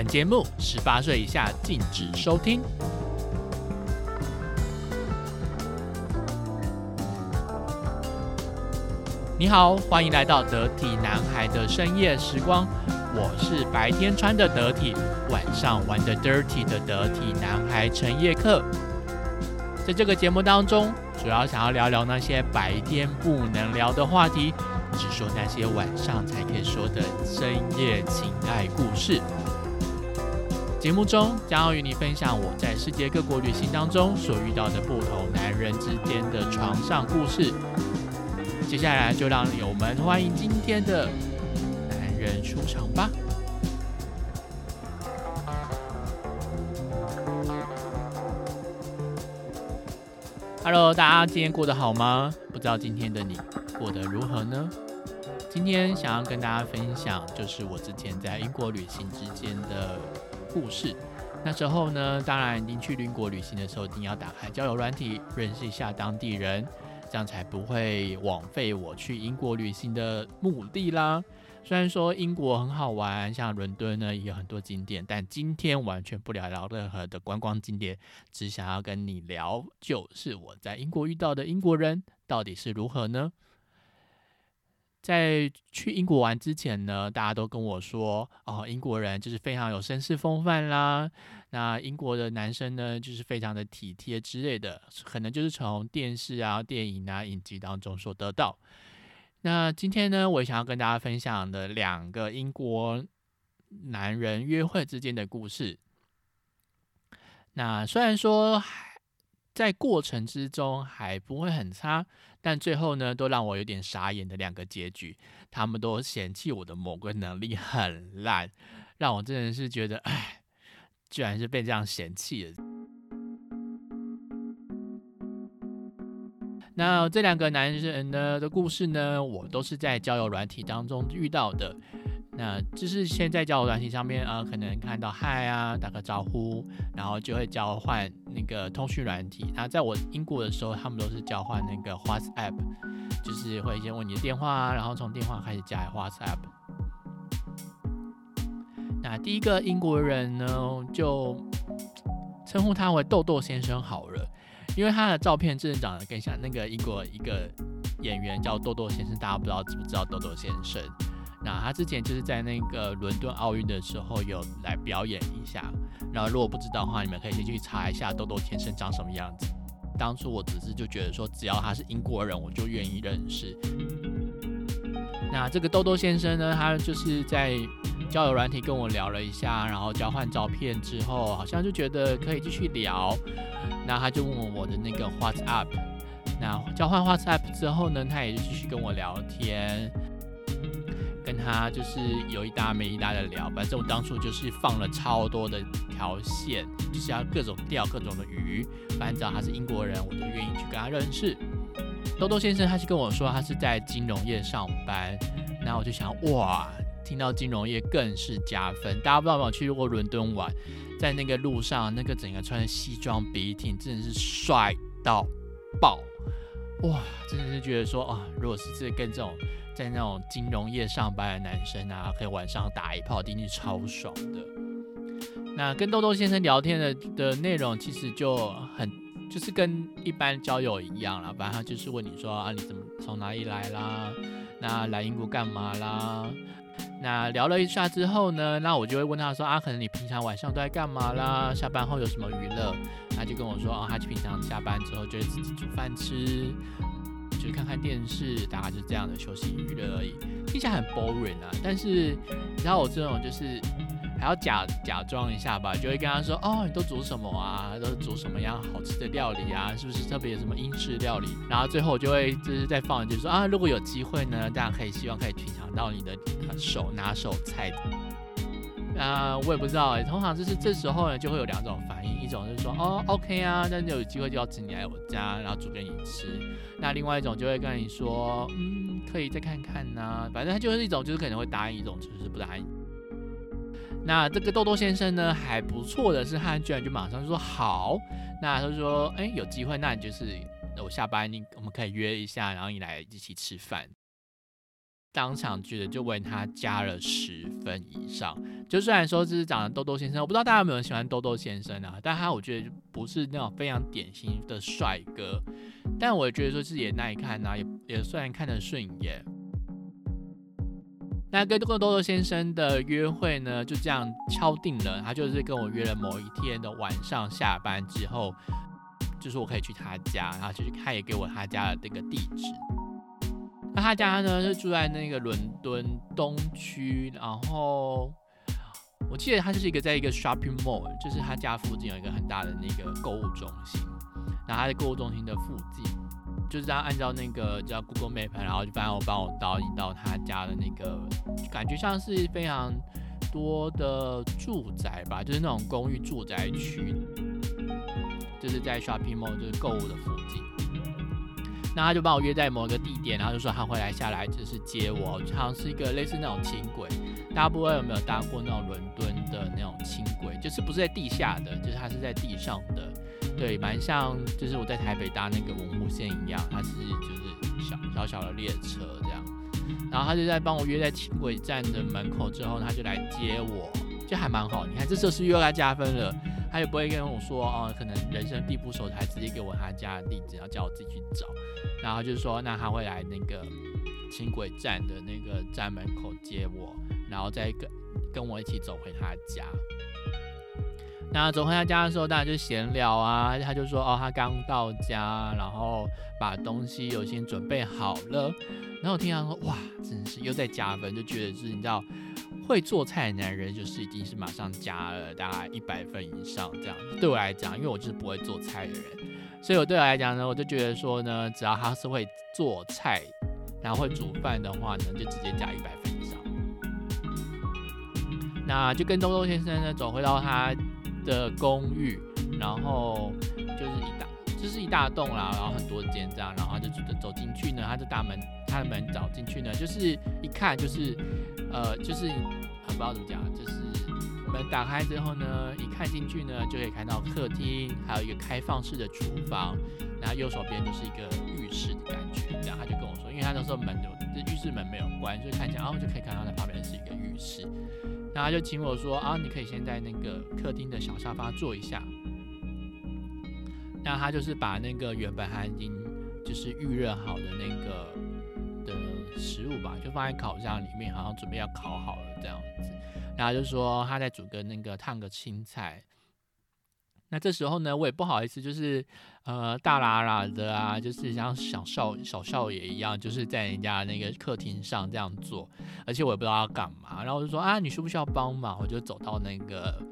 本节目十八岁以下禁止收听。你好，欢迎来到得体男孩的深夜时光。我是白天穿的得体，晚上玩的 dirty 的得体男孩陈叶克。在这个节目当中，主要想要聊聊那些白天不能聊的话题，只说那些晚上才可以说的深夜情爱故事。节目中将要与你分享我在世界各国旅行当中所遇到的不同男人之间的床上故事。接下来就让友们欢迎今天的男人出场吧。Hello，大家今天过得好吗？不知道今天的你过得如何呢？今天想要跟大家分享，就是我之前在英国旅行之间的故事。那时候呢，当然您去英国旅行的时候，一定要打开交友软体，认识一下当地人，这样才不会枉费我去英国旅行的目的啦。虽然说英国很好玩，像伦敦呢也有很多景点，但今天完全不聊聊任何的观光景点，只想要跟你聊，就是我在英国遇到的英国人到底是如何呢？在去英国玩之前呢，大家都跟我说，哦，英国人就是非常有绅士风范啦，那英国的男生呢就是非常的体贴之类的，可能就是从电视啊、电影啊、影集当中所得到。那今天呢，我想要跟大家分享的两个英国男人约会之间的故事。那虽然说在过程之中还不会很差，但最后呢，都让我有点傻眼的两个结局，他们都嫌弃我的某个能力很烂，让我真的是觉得，哎，居然是被这样嫌弃的。那这两个男人呢的故事呢，我都是在交友软体当中遇到的。那就是现在交友软体上面啊，可能看到嗨啊，打个招呼，然后就会交换那个通讯软体。那在我英国的时候，他们都是交换那个 WhatsApp，就是会先问你的电话，然后从电话开始加 WhatsApp。那第一个英国人呢，就称呼他为豆豆先生好了。因为他的照片真的长得更像那个英国一个演员叫豆豆先生，大家不知道知不知道豆豆先生？那他之前就是在那个伦敦奥运的时候有来表演一下。然后如果不知道的话，你们可以先去查一下豆豆先生长什么样子。当初我只是就觉得说，只要他是英国人，我就愿意认识。那这个豆豆先生呢，他就是在交友软体跟我聊了一下，然后交换照片之后，好像就觉得可以继续聊。那他就问我我的那个 WhatsApp，那交换 WhatsApp 之后呢，他也就继续跟我聊天，跟他就是有一搭没一搭的聊。反正我当初就是放了超多的条线，就是要各种钓各种的鱼。反正只要他是英国人，我都愿意去跟他认识。豆豆先生他是跟我说他是在金融业上班，那我就想哇，听到金融业更是加分。大家不知道有没有去过伦敦玩？在那个路上，那个整个穿西装笔挺，真的是帅到爆！哇，真的是觉得说啊，如果是这跟这种在那种金融业上班的男生啊，可以晚上打一炮，一定是超爽的。那跟豆豆先生聊天的的内容，其实就很就是跟一般交友一样了，反正他就是问你说啊，你怎么从哪里来啦？那来英国干嘛啦？那聊了一下之后呢，那我就会问他说啊，可能你平常晚上都在干嘛啦？下班后有什么娱乐？他就跟我说啊，他平常下班之后就是自己煮饭吃，就看看电视，大概就是这样的休息娱乐而已，听起来很 boring 啊。但是你知道我这种就是。还要假假装一下吧，就会跟他说：“哦，你都煮什么啊？都煮什么样好吃的料理啊？是不是特别什么英式料理？”然后最后就会就是再放一句说：“啊，如果有机会呢，大家可以希望可以品尝到你的手拿手菜。”啊，我也不知道哎，通常就是这时候呢就会有两种反应，一种就是说：“哦，OK 啊，那就有机会就要请你来我家，然后煮给你吃。”那另外一种就会跟你说：“嗯，可以再看看呢。”反正他就是一种就是可能会答应一种，就是不答应。那这个豆豆先生呢，还不错的是，他居然就马上就说好。那他就说，哎，有机会，那你就是我下班，你我们可以约一下，然后你来一起吃饭。当场觉得就为他加了十分以上。就虽然说这是长得豆豆先生，我不知道大家有没有喜欢豆豆先生啊，但他我觉得就不是那种非常典型的帅哥，但我觉得说是也耐看啊，也也算看得顺眼。那跟这个豆豆先生的约会呢，就这样敲定了。他就是跟我约了某一天的晚上下班之后，就是我可以去他家，然后就是他也给我他家的这个地址。那他家呢是住在那个伦敦东区，然后我记得他就是一个在一个 shopping mall，就是他家附近有一个很大的那个购物中心，然后他在购物中心的附近。就是这样，按照那个叫 Google Map，然后就帮我帮我导引到他家的那个，感觉像是非常多的住宅吧，就是那种公寓住宅区，就是在 Shopping Mall 就是购物的附近。那他就帮我约在某个地点，然后就说他会来下来就是接我，好像是一个类似那种轻轨。大家不知道有没有搭过那种伦敦的那种轻轨，就是不是在地下的，就是它是在地上的。对，蛮像，就是我在台北搭那个文湖线一样，它是就是小小小的列车这样，然后他就在帮我约在轻轨站的门口之后，他就来接我，就还蛮好。你看这时候是又要加分了，他也不会跟我说哦，可能人生地不熟，他直接给我他家的地址，要叫我自己去找。然后就是说，那他会来那个轻轨站的那个站门口接我，然后再跟跟我一起走回他家。那走回他家的时候，大家就闲聊啊。他就说：“哦，他刚到家，然后把东西有先准备好了。”然后我听他说：“哇，真是又在加分，就觉得是你知道，会做菜的男人就是已经是马上加了大概一百分以上这样。对我来讲，因为我就是不会做菜的人，所以我对我来讲呢，我就觉得说呢，只要他是会做菜，然后会煮饭的话呢，就直接加一百分以上。那就跟东东先生呢走回到他。的公寓，然后就是一大，栋啦，然后很多间这样，然后他就走走进去呢，他的大门，他的门找进去呢，就是一看就是，呃，就是很不知道怎么讲，就是门打开之后呢，一看进去呢，就可以看到客厅，还有一个开放式的厨房，然后右手边就是一个浴室的感觉，这样他就跟我说，因为他那时候门有浴室门没有关，所以看起来，然后就可以看到那旁边是一个浴室。然后他就请我说啊，你可以先在那个客厅的小沙发坐一下。那他就是把那个原本他已经就是预热好的那个的食物吧，就放在烤箱里面，好像准备要烤好了这样子。然后就说他在煮个那个烫个青菜。那这时候呢，我也不好意思，就是呃大喇喇的啊，就是像小少小少爷一样，就是在人家那个客厅上这样做，而且我也不知道要干嘛，然后我就说啊，你需不需要帮忙？我就走到那个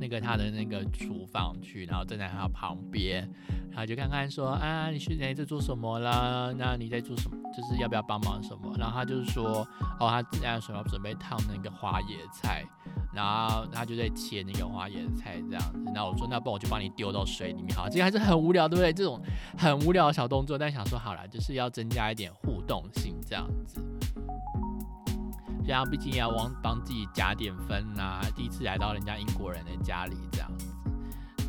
那个他的那个厨房去，然后站在他旁边，然后就看看说啊，你现在在做什么啦？那你在做什么？就是要不要帮忙什么？然后他就是说哦，他现在说要准备烫那个花椰菜。然后他就在切那个花椰菜这样子，那我说那不我就帮你丢到水里面好，这个还是很无聊，对不对？这种很无聊的小动作，但想说好了，就是要增加一点互动性这样子。这样毕竟要往帮自己加点分呐，第一次来到人家英国人的家里这样子，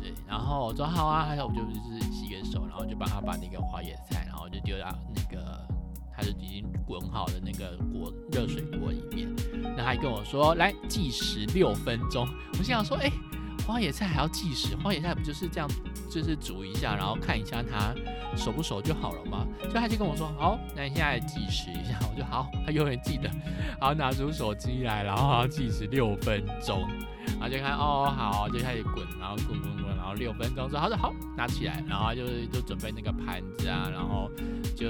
对。然后我说好啊，还有我就就是洗个手，然后就帮他把那个花椰菜，然后就丢到那个。他就已经滚好的那个锅热水锅里面，那他还跟我说来计时六分钟。我心想说，哎，花野菜还要计时？花野菜不就是这样，就是煮一下，然后看一下它熟不熟就好了吗？所以他就跟我说，好，那你现在计时一下。我就好，他永远记得，然后拿出手机来，然后要计时六分钟，然后就看，哦，好，就开始滚，然后滚滚滚，然后六分钟之后，他说好，拿起来，然后就是就准备那个盘子啊，然后就。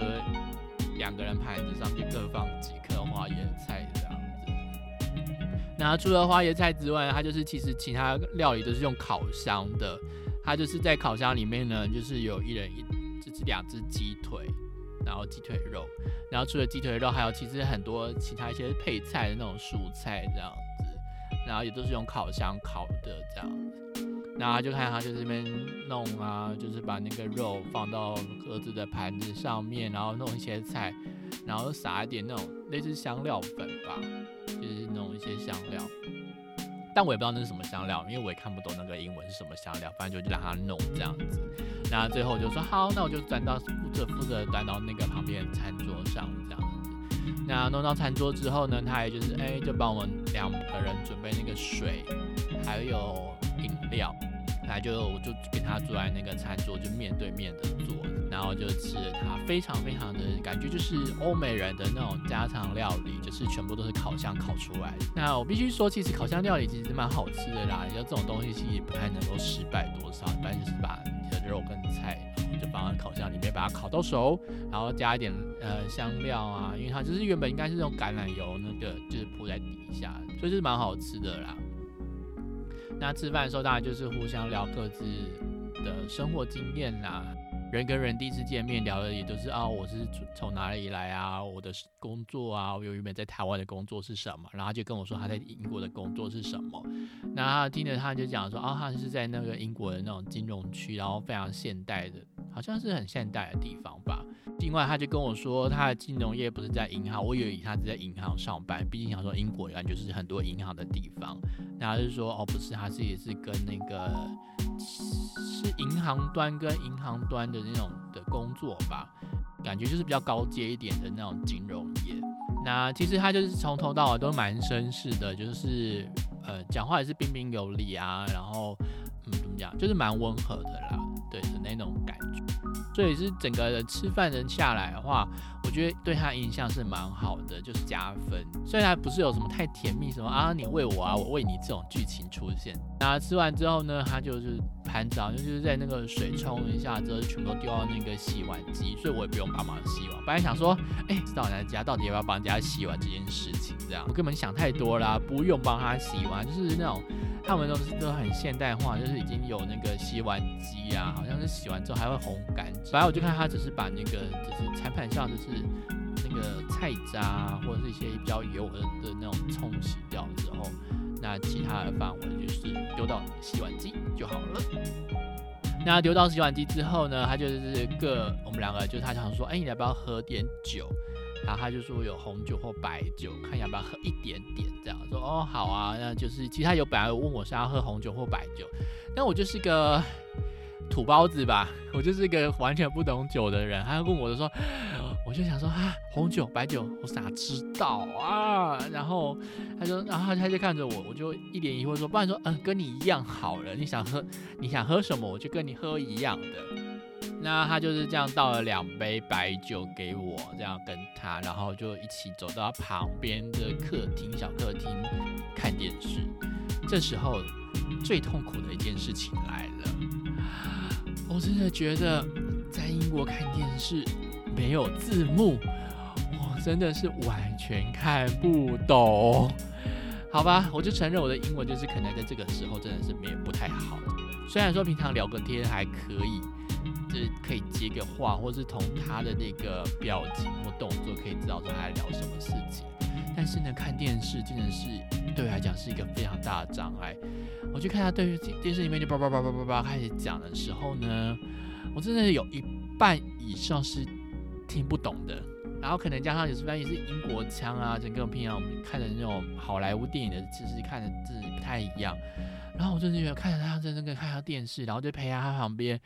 两个人盘子上面各放几颗花椰菜。那除了花椰菜之外，它就是其实其他料理都是用烤箱的。它就是在烤箱里面呢，就是有一人一，就是两只鸡腿，然后鸡腿肉，然后除了鸡腿肉，还有其实很多其他一些配菜的那种蔬菜这样子，然后也都是用烤箱烤的这样子。然后就看他就这边弄啊，就是把那个肉放到各自的盘子上面，然后弄一些菜，然后撒一点那种类似香料粉吧，就是弄一些香料。但我也不知道那是什么香料，因为我也看不懂那个英文是什么香料，反正就让他弄这样子。然后最后就说好，那我就端到负责负责端到那个旁边餐桌上这样子。那弄到餐桌之后呢，他也就是哎，就帮我们两个人准备那个水，还有饮料。来就我就跟他坐在那个餐桌，就面对面的，然后就吃了它非常非常的感觉，就是欧美人的那种家常料理，就是全部都是烤箱烤出来的。那我必须说，其实烤箱料理其实蛮好吃的啦，就这种东西其实不太能够失败多少，一般就是把你的肉跟菜就放在烤箱里面，把它烤到熟，然后加一点呃香料啊，因为它就是原本应该是用橄榄油那个就是铺在底下，所以就是蛮好吃的啦。那吃饭的时候，当然就是互相聊各自的生活经验啦。人跟人第一次见面聊的也都是啊，我是从哪里来啊，我的工作啊，我有原本在台湾的工作是什么，然后他就跟我说他在英国的工作是什么。那他听着他就讲说啊，他是在那个英国的那种金融区，然后非常现代的，好像是很现代的地方吧。另外，他就跟我说，他的金融业不是在银行，我以为他是在银行上班。毕竟想说英国感觉是很多银行的地方，那他就说哦，不是，他是也是跟那个是银行端跟银行端的那种的工作吧，感觉就是比较高阶一点的那种金融业。那其实他就是从头到尾都蛮绅士的，就是呃讲话也是彬彬有礼啊，然后嗯怎么讲，就是蛮温和的啦，对的那种感觉。所以是整个人吃饭人下来的话，我觉得对他印象是蛮好的，就是加分。虽然不是有什么太甜蜜什么啊，你喂我啊，我喂你这种剧情出现。那吃完之后呢，他就是盘子，就是在那个水冲一下之后，全部都丢到那个洗碗机，所以我也不用帮忙洗碗。本来想说，哎，知道人家到底要不要帮人家洗碗这件事情，这样我根本想太多啦，不用帮他洗碗，就是那种。他们都是都很现代化，就是已经有那个洗碗机啊，好像是洗完之后还会烘干。本来我就看他只是把那个就是餐盘上就是那个菜渣或者是一些比较油的的那种冲洗掉之后，那其他的范围就是丢到洗碗机就好了。那丢到洗碗机之后呢，他就是各我们两个就是他想说，哎，你要不要喝点酒？然后他就说有红酒或白酒，看要不要喝一点点，这样说哦好啊，那就是其实他有本来问我是要喝红酒或白酒，但我就是个土包子吧，我就是一个完全不懂酒的人。他问我就说，我就想说啊红酒白酒我哪知道啊？然后他说，然后他就看着我，我就一脸疑惑说，不然说嗯跟你一样好了，你想喝你想喝什么我就跟你喝一样的。那他就是这样倒了两杯白酒给我，这样跟他，然后就一起走到旁边的客厅小客厅看电视。这时候最痛苦的一件事情来了，我真的觉得在英国看电视没有字幕，我真的是完全看不懂。好吧，我就承认我的英文就是可能在这个时候真的是没有不太好。虽然说平常聊个天还可以。是可以接个话，或是从他的那个表情或动作可以知道他在聊什么事情。但是呢，看电视真的是对我来讲是一个非常大的障碍。我去看他对于电视里面就叭叭叭叭叭叭开始讲的时候呢，我真的有一半以上是听不懂的。然后可能加上有时翻译是英国腔啊，整个平常我们看的那种好莱坞电影的，其实看的字不太一样。然后我真的觉得看着他在那个看他电视，然后就陪在他旁边。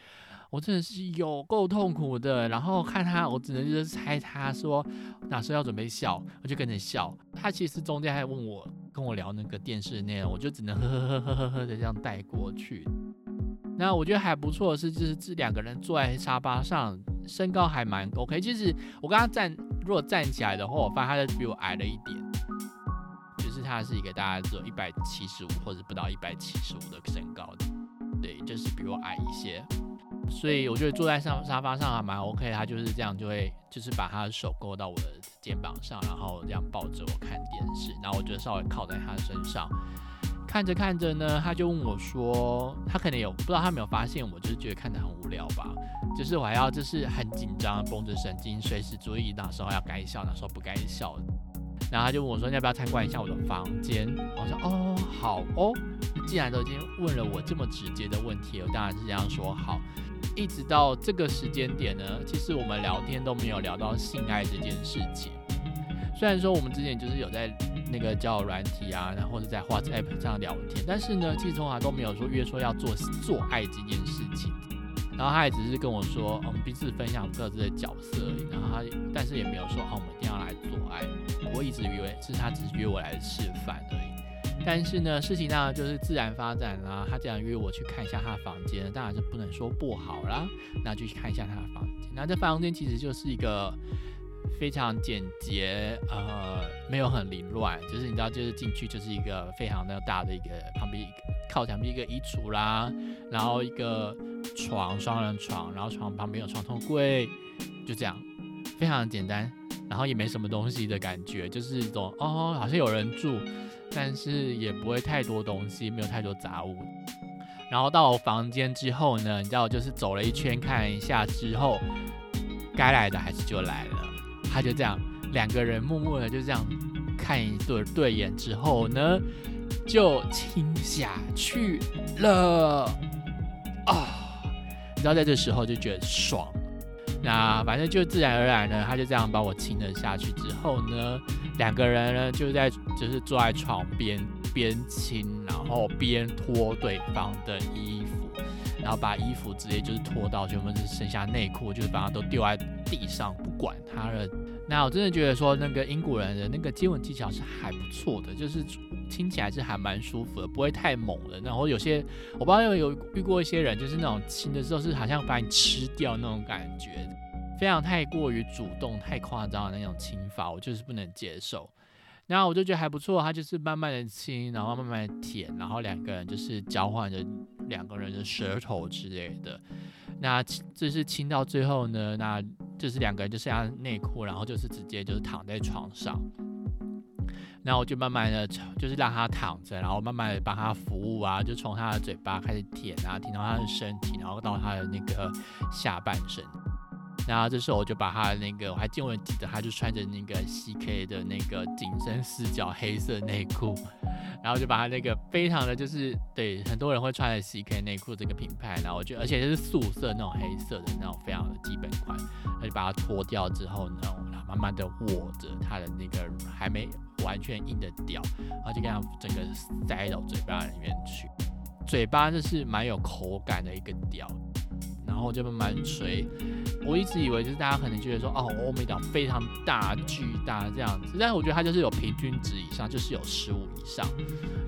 我真的是有够痛苦的，然后看他，我只能就是猜他说哪时候要准备笑，我就跟着笑。他其实中间还问我跟我聊那个电视内容，我就只能呵呵呵呵呵呵的这样带过去。那我觉得还不错的是，就是这两个人坐在沙发上，身高还蛮 OK。其实我跟他站，如果站起来的话，我发现他比我矮了一点，就是他是一个大概只有一百七十五或者不到一百七十五的身高的，对，就是比我矮一些。所以我觉得坐在上沙发上还蛮 OK，他就是这样就会就是把他的手勾到我的肩膀上，然后这样抱着我看电视，然后我就稍微靠在他身上，看着看着呢，他就问我说，他可能有不知道他没有发现我，就是觉得看得很无聊吧，就是我还要就是很紧张，绷着神经，随时注意哪时候要该笑，哪时候不该笑。然后他就问我说，要不要参观一下我的房间？我说哦，好哦，既然都已经问了我这么直接的问题，我当然是这样说好。一直到这个时间点呢，其实我们聊天都没有聊到性爱这件事情。虽然说我们之前就是有在那个交友软体啊，然后或者在 WhatsApp 上聊天，但是呢，其实从来都没有说约说要做做爱这件事情。然后他也只是跟我说，我们彼此分享各自的角色而已，然后他但是也没有说，哦，我们一定要来做爱。我一直以为是他只是约我来吃饭而已。但是呢，事情当然就是自然发展啦。他这样约我去看一下他的房间，当然是不能说不好啦。那就去看一下他的房间。那这房间其实就是一个非常简洁，呃，没有很凌乱。就是你知道，就是进去就是一个非常的大的一个旁边靠墙壁一个衣橱啦，然后一个床双人床，然后床旁边有床头柜，就这样，非常简单，然后也没什么东西的感觉，就是一种哦，好像有人住。但是也不会太多东西，没有太多杂物。然后到房间之后呢，你知道，就是走了一圈看一下之后，该来的还是就来了。他就这样，两个人默默的就这样看一对对眼之后呢，就亲下去了啊！你知道，在这时候就觉得爽。那反正就自然而然呢，他就这样把我亲了下去之后呢。两个人呢，就在就是坐在床边边亲，然后边脱对方的衣服，然后把衣服直接就是脱到全部是剩下内裤，就是把它都丢在地上，不管他了。那我真的觉得说，那个英国人的那个接吻技巧是还不错的，就是亲起来是还蛮舒服的，不会太猛的。然后有些我不知道有有遇过一些人，就是那种亲的时候是好像把你吃掉那种感觉。非常太过于主动、太夸张的那种亲法，我就是不能接受。然后我就觉得还不错，他就是慢慢的亲，然后慢慢的舔，然后两个人就是交换着两个人的舌头之类的。那这是亲到最后呢，那就是两个人就剩下内裤，然后就是直接就是躺在床上。那我就慢慢的，就是让他躺着，然后慢慢的帮他服务啊，就从他的嘴巴开始舔啊，舔到他的身体，然后到他的那个下半身。然后这时候我就把他的那个，我还记得记得，他就穿着那个 CK 的那个紧身四角黑色内裤，然后就把他那个非常的就是对很多人会穿的 CK 内裤这个品牌，然后我就而且就是素色那种黑色的那种非常的基本款，那就把它脱掉之后呢，然后慢慢的握着他的那个还没完全硬的屌，然后就这样整个塞到嘴巴里面去，嘴巴就是蛮有口感的一个屌。然后就慢慢吹，我一直以为就是大家可能觉得说，哦，欧美岛非常大巨大这样子，但是我觉得它就是有平均值以上，就是有十五以上，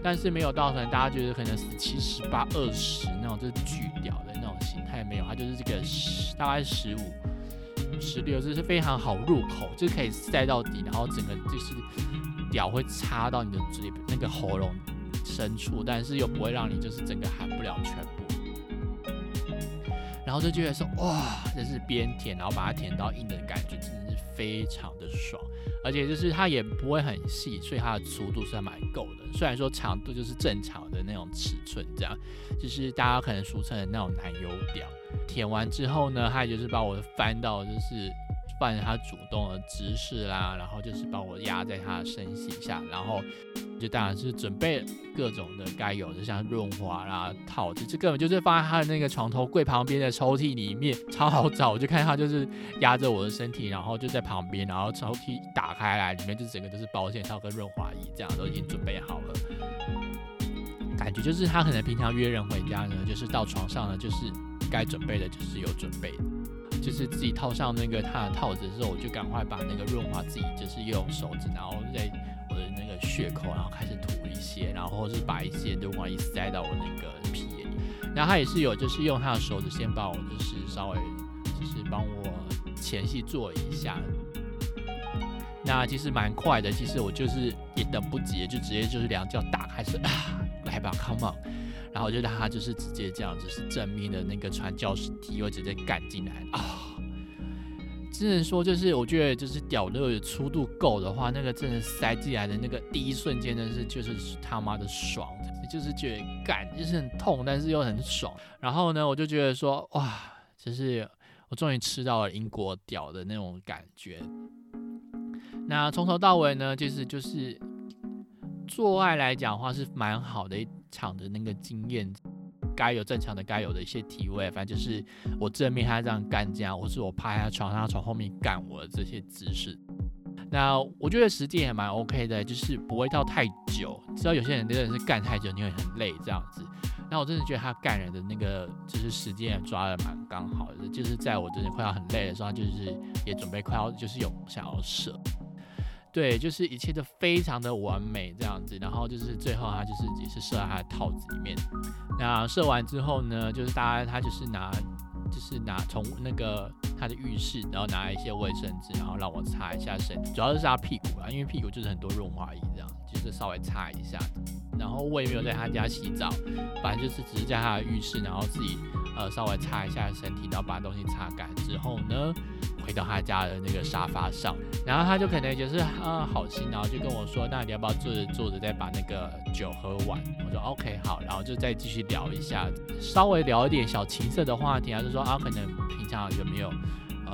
但是没有到可能大家觉得可能十七、十八、二十那种就是巨屌的那种形态没有，它就是这个十大概十五、十六，这是非常好入口，就可以塞到底，然后整个就是屌会插到你的嘴那个喉咙深处，但是又不会让你就是整个含不了全部。然后就觉得说，哇，这是边舔，然后把它舔到硬的感觉，真的是非常的爽。而且就是它也不会很细，所以它的粗度是还蛮够的。虽然说长度就是正常的那种尺寸，这样就是大家可能俗称的那种奶油屌。舔完之后呢，它也就是把我翻到就是。换他主动的姿势啦，然后就是把我压在他的身体下，然后就当然是准备各种的该有的，像润滑啦、套子，这根本就是放在他的那个床头柜旁边的抽屉里面，超好找。我就看他就是压着我的身体，然后就在旁边，然后抽屉打开来，里面就整个都是保险套跟润滑液，这样都已经准备好了。感觉就是他可能平常约人回家呢，就是到床上呢，就是该准备的，就是有准备。就是自己套上那个他的套子之后，我就赶快把那个润滑自己就是用手指，然后在我的那个血口，然后开始涂一些，然后是把一些润滑液塞到我那个皮里。然后他也是有，就是用他的手指先帮我，就是稍微就是帮我前戏做一下。那其实蛮快的，其实我就是也等不及，就直接就是两脚打开，是啊，来吧，come on。然后就让他就是直接这样，就是正面的那个传教士体会直接干进来啊！只能说就是我觉得就是屌的粗度够的话，那个真的塞进来的那个第一瞬间呢是就是他妈的爽，就是觉得干就是很痛，但是又很爽。然后呢，我就觉得说哇，就是我终于吃到了英国屌的那种感觉。那从头到尾呢，其实就是做爱来讲的话是蛮好的一。场的那个经验，该有正常的该有的一些体位，反正就是我正面他这样干这样，或是我趴在床上从后面干我的这些姿势。那我觉得时间也蛮 OK 的，就是不会到太久。知道有些人真的是干太久，你会很累这样子。那我真的觉得他干人的那个就是时间也抓的蛮刚好的，就是在我真的快要很累的时候，就是也准备快要就是有想要射。对，就是一切都非常的完美这样子，然后就是最后他就是也是射在他的套子里面。那射完之后呢，就是大家他就是拿就是拿从那个他的浴室，然后拿一些卫生纸，然后让我擦一下身，主要是他屁股啊，因为屁股就是很多润滑液这样，就是稍微擦一下。然后我也没有在他家洗澡，反正就是只是在他的浴室，然后自己呃稍微擦一下身体，然后把东西擦干之后呢，回到他家的那个沙发上，然后他就可能就是啊好心，然后就跟我说，那你要不要坐着坐着再把那个酒喝完？我说 OK 好，然后就再继续聊一下，稍微聊一点小情色的话题啊，就说啊可能平常有没有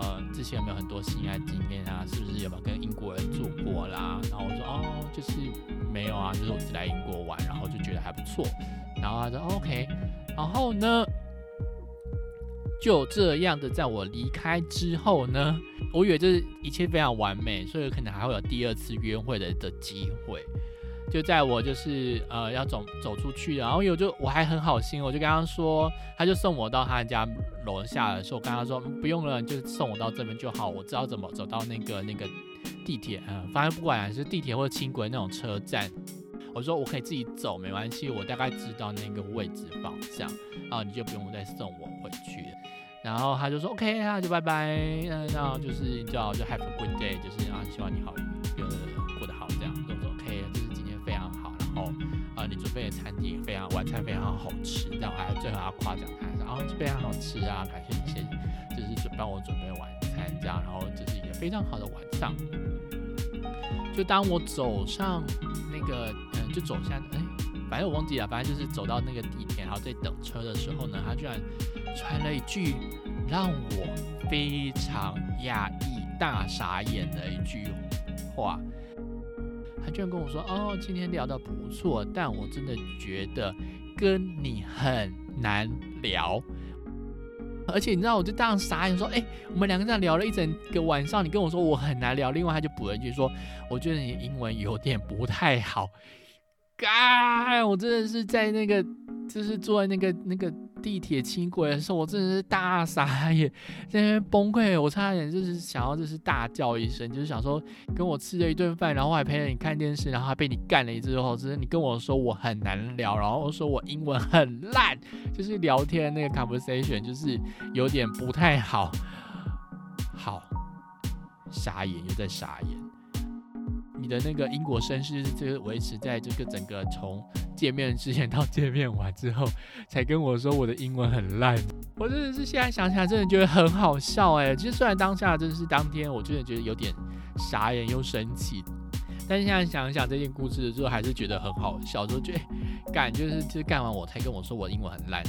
呃之前有没有很多性爱经验啊，是不是有没有跟英国人做过啦？然后我说哦就是。没有啊，就是我只来英国玩，然后就觉得还不错。然后他说 OK，然后呢，就这样的，在我离开之后呢，我以为这一切非常完美，所以可能还会有第二次约会的的机会。就在我就是呃要走走出去，然后有就我还很好心，我就跟他说，他就送我到他家楼下的时候，我跟他说不用了，就送我到这边就好，我知道怎么走到那个那个。地铁，嗯，反正不管是地铁或者轻轨那种车站，我说我可以自己走，没关系，我大概知道那个位置方向，然后你就不用再送我回去。然后他就说 OK，那就拜拜，那就是叫就 Have a good day，就是啊，希望你好，运啊，你准备的餐厅非常晚餐非常好吃，但我还最后要夸奖他，然后非常好吃啊，感谢你先就是准帮我准备晚餐这样，然后这是一个非常好的晚上。就当我走上那个，嗯，就走下，哎，反正我忘记了，反正就是走到那个地铁，然后在等车的时候呢，他居然传了一句让我非常讶异、大傻眼的一句话。他居然跟我说：“哦，今天聊得不错，但我真的觉得跟你很难聊。”而且你知道，我就这样傻眼说：“哎，我们两个这样聊了一整个晚上，你跟我说我很难聊。”另外，他就补了一句说：“我觉得你英文有点不太好。”嘎，我真的是在那个，就是坐在那个那个。地铁轻轨的时候，我真的是大傻眼，在那边崩溃，我差点就是想要就是大叫一声，就是想说跟我吃了一顿饭，然后还陪着你看电视，然后还被你干了一之后，就是你跟我说我很难聊，然后说我英文很烂，就是聊天那个 conversation 就是有点不太好，好，傻眼又在傻眼，你的那个英国绅士就是维持在这个整个从。见面之前到见面完之后，才跟我说我的英文很烂，我真的是现在想起来真的觉得很好笑哎。其实虽然当下真的是当天，我真的觉得有点傻眼又生气，但是现在想一想这件故事的时候，还是觉得很好笑。就觉得干就是就是干完我才跟我说我英文很烂，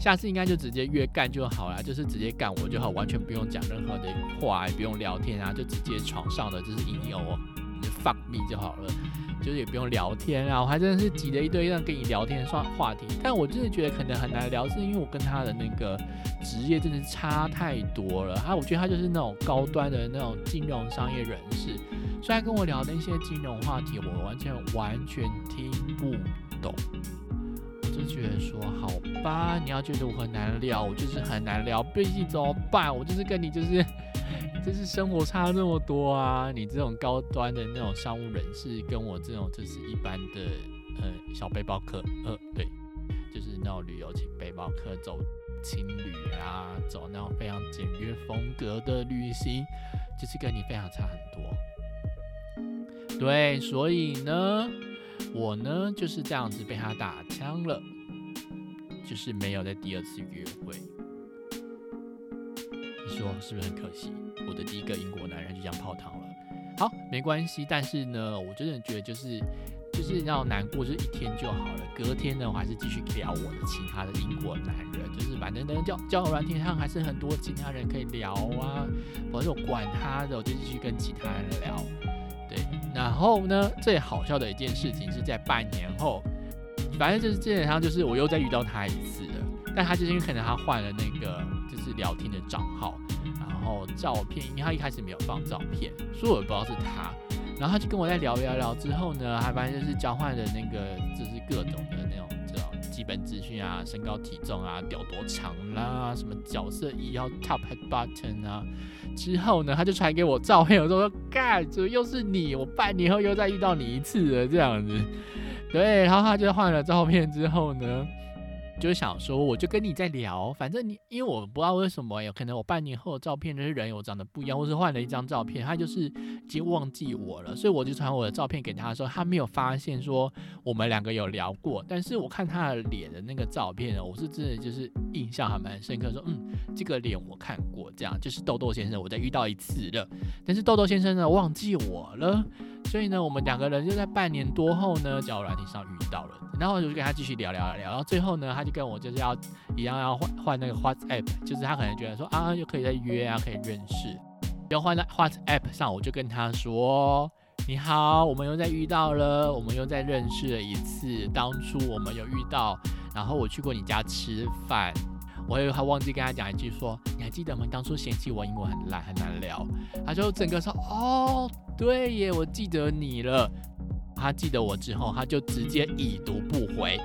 下次应该就直接约干就好了，就是直接干我就好，完全不用讲任何的话，也不用聊天啊，就直接床上的就是引诱我，就 fuck me 就好了。就是也不用聊天啊，我还真的是挤了一堆让跟你聊天算话题，但我真的觉得可能很难聊，是因为我跟他的那个职业真的差太多了。他我觉得他就是那种高端的那种金融商业人士，虽然跟我聊那些金融话题，我完全完全听不懂。我就觉得说，好吧，你要觉得我很难聊，我就是很难聊，毕竟怎么办？我就是跟你就是。就是生活差那么多啊！你这种高端的那种商务人士，跟我这种就是一般的呃小背包客，呃对，就是那种旅游型背包客，走情侣啊，走那种非常简约风格的旅行，就是跟你非常差很多。对，所以呢，我呢就是这样子被他打枪了，就是没有在第二次约会。你说是不是很可惜？我的第一个英国男人就这样泡汤了。好，没关系，但是呢，我真的觉得就是就是要难过，就一天就好了。隔天呢，我还是继续聊我的其他的英国男人，就是反正呢，交交友软件上还是很多其他人可以聊啊。反正我管他的，我就继续跟其他人聊。对，然后呢，最好笑的一件事情是在半年后，反正就是基本上就是我又再遇到他一次了，但他就是因为可能他换了那个就是聊天的账号。然后，照片，因为他一开始没有放照片，所以我也不知道是他。然后他就跟我在聊聊聊之后呢，还发现就是交换的那个，就是各种的那种，知道基本资讯啊，身高体重啊，屌多长啦，什么角色一要 top head button 啊。之后呢，他就传给我照片，我说干，怎么又是你？我半年后又再遇到你一次了，这样子。对，然后他就换了照片之后呢。就想说，我就跟你在聊，反正你因为我不知道为什么，有可能我半年后的照片就是人有长得不一样，或是换了一张照片，他就是已经忘记我了，所以我就传我的照片给他的时候，他没有发现说我们两个有聊过，但是我看他的脸的那个照片呢，我是真的就是印象还蛮深刻，说嗯，这个脸我看过，这样就是豆豆先生，我再遇到一次了，但是豆豆先生呢忘记我了，所以呢，我们两个人就在半年多后呢，交友软体上遇到了。然后我就跟他继续聊聊聊，然后最后呢，他就跟我就是要一样要换换那个 WhatsApp，就是他可能觉得说啊，又可以再约啊，可以认识。要换在 WhatsApp 上，我就跟他说：“你好，我们又再遇到了，我们又再认识了一次。当初我们有遇到，然后我去过你家吃饭，我又还忘记跟他讲一句说，你还记得吗？当初嫌弃我英文很烂很难聊。他就整个说：哦，对耶，我记得你了。”他记得我之后，他就直接已读不回。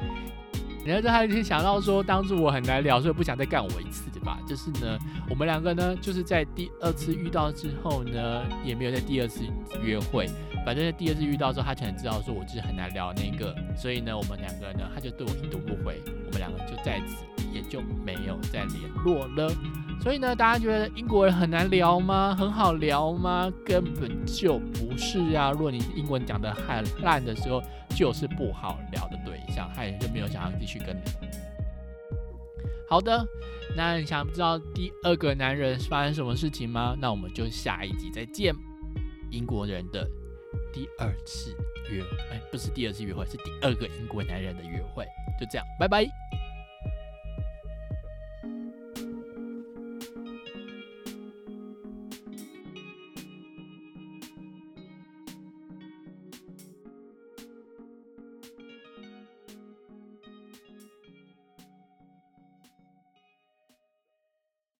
然后他就想到说，当初我很难聊，所以不想再干我一次，对吧？就是呢，我们两个呢，就是在第二次遇到之后呢，也没有在第二次约会。反正在第二次遇到之后，他可能知道说我就是很难聊那个，所以呢，我们两个呢，他就对我已读不回，我们两个就在此也就没有再联络了。所以呢，大家觉得英国人很难聊吗？很好聊吗？根本就不是啊！如果你英文讲的很烂的时候，就是不好聊的对象，他也就没有想要继续跟你。好的，那你想知道第二个男人发生什么事情吗？那我们就下一集再见。英国人的第二次约，哎，不是第二次约会，是第二个英国男人的约会。就这样，拜拜。